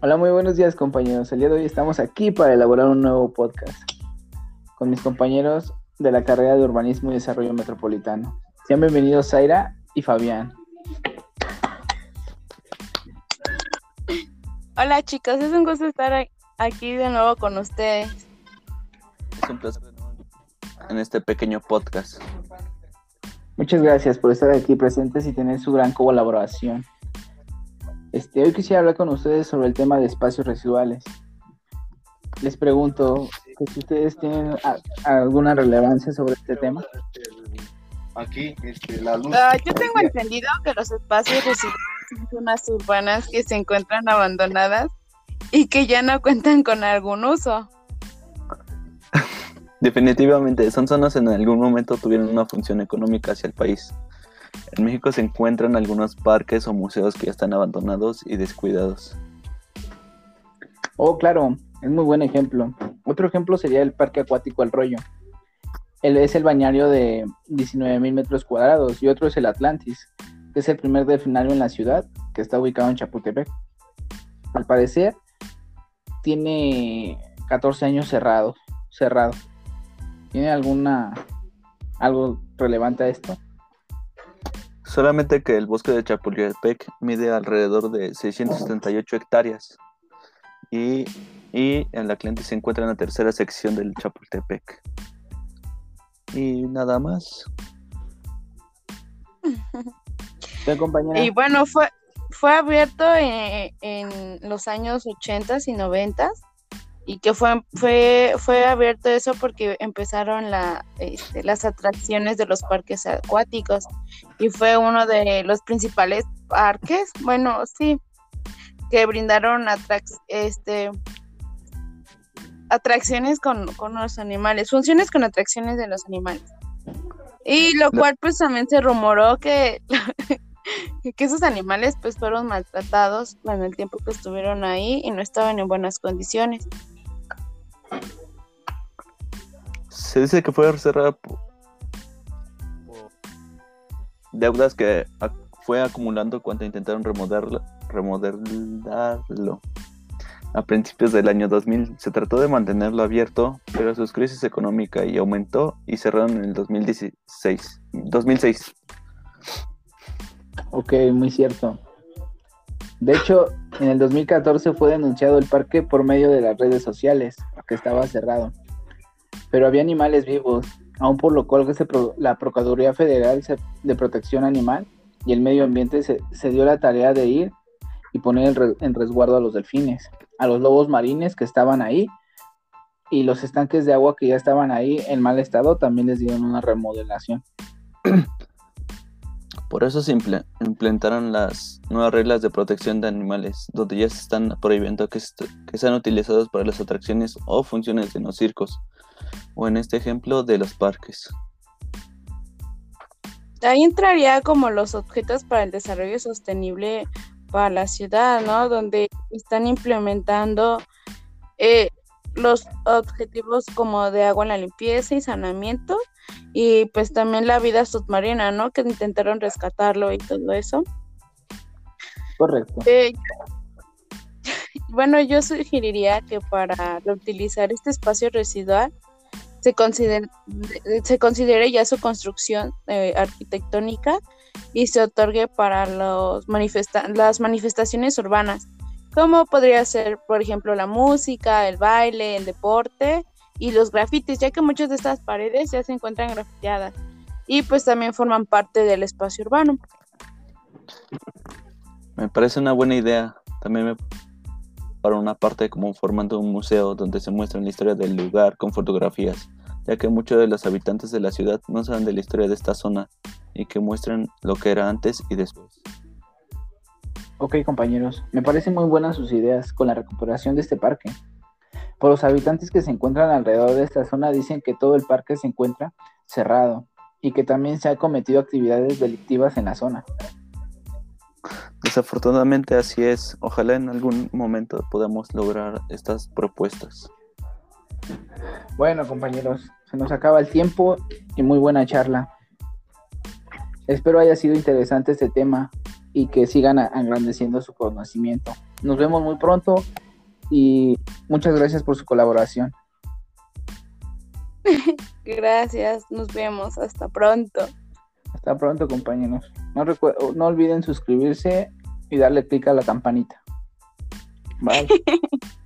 Hola, muy buenos días compañeros. El día de hoy estamos aquí para elaborar un nuevo podcast con mis compañeros de la carrera de Urbanismo y Desarrollo Metropolitano. Sean bienvenidos Zaira y Fabián. Hola chicos, es un gusto estar aquí de nuevo con ustedes. Es un placer en este pequeño podcast. Muchas gracias por estar aquí presentes y tener su gran colaboración. Este, hoy quisiera hablar con ustedes sobre el tema de espacios residuales. Les pregunto que si ustedes tienen alguna relevancia sobre este tema. Aquí, este, la luz. Ah, yo tengo entendido que los espacios residuales son zonas urbanas que se encuentran abandonadas y que ya no cuentan con algún uso. Definitivamente, son zonas en algún momento tuvieron una función económica hacia el país. En México se encuentran algunos parques o museos que ya están abandonados y descuidados. Oh, claro, es muy buen ejemplo. Otro ejemplo sería el Parque Acuático El Rollo. Él es el bañario de 19.000 metros cuadrados y otro es el Atlantis, que es el primer delfinario en la ciudad, que está ubicado en Chapultepec. Al parecer, tiene 14 años cerrado, cerrado. ¿Tiene alguna algo relevante a esto? Solamente que el bosque de Chapultepec mide alrededor de 678 hectáreas y, en la Atlantis se encuentra en la tercera sección del Chapultepec. Y nada más. Y bueno, fue, fue abierto en, en los años 80 y 90 y que fue, fue, fue abierto eso porque empezaron la, este, las atracciones de los parques acuáticos y fue uno de los principales parques, bueno, sí, que brindaron este, atracciones con, los animales, funciones con atracciones de los animales. Y lo cual pues también se rumoró que, que esos animales pues fueron maltratados en el tiempo que estuvieron ahí y no estaban en buenas condiciones. Se dice que fue cerrada por deudas que fue acumulando cuando intentaron remodelarlo. A principios del año 2000 se trató de mantenerlo abierto, pero su crisis económica y aumentó y cerraron en el 2016, 2006. Ok, muy cierto. De hecho, en el 2014 fue denunciado el parque por medio de las redes sociales, que estaba cerrado. Pero había animales vivos, aún por lo cual la Procuraduría Federal de Protección Animal y el Medio Ambiente se, dio la tarea de ir y poner en resguardo a los delfines, a los lobos marines que estaban ahí y los estanques de agua que ya estaban ahí en mal estado también les dieron una remodelación. Por eso se implementaron las nuevas reglas de protección de animales, donde ya se están prohibiendo que, sean utilizados para las atracciones o funciones de los circos, o en este ejemplo de los parques. Ahí entraría como los objetos para el desarrollo sostenible para la ciudad, ¿no? Donde están implementando eh, los objetivos como de agua en la limpieza y saneamiento y pues también la vida submarina, ¿no? Que intentaron rescatarlo y todo eso. Correcto. Eh, bueno, yo sugeriría que para reutilizar este espacio residual se considere, se ya su construcción eh, arquitectónica y se otorgue para los manifesta las manifestaciones urbanas como podría ser, por ejemplo, la música, el baile, el deporte y los grafitis, ya que muchas de estas paredes ya se encuentran grafiteadas y pues también forman parte del espacio urbano. Me parece una buena idea. También me para una parte como formando un museo donde se muestra la historia del lugar con fotografías, ya que muchos de los habitantes de la ciudad no saben de la historia de esta zona y que muestran lo que era antes y después. Ok compañeros, me parecen muy buenas sus ideas con la recuperación de este parque. Por los habitantes que se encuentran alrededor de esta zona dicen que todo el parque se encuentra cerrado y que también se han cometido actividades delictivas en la zona. Desafortunadamente así es. Ojalá en algún momento podamos lograr estas propuestas. Bueno compañeros, se nos acaba el tiempo y muy buena charla. Espero haya sido interesante este tema y que sigan engrandeciendo su conocimiento. nos vemos muy pronto y muchas gracias por su colaboración. Gracias, nos vemos, hasta pronto. Hasta pronto, compañeros. No, no olviden suscribirse y darle clic a la campanita. Bye.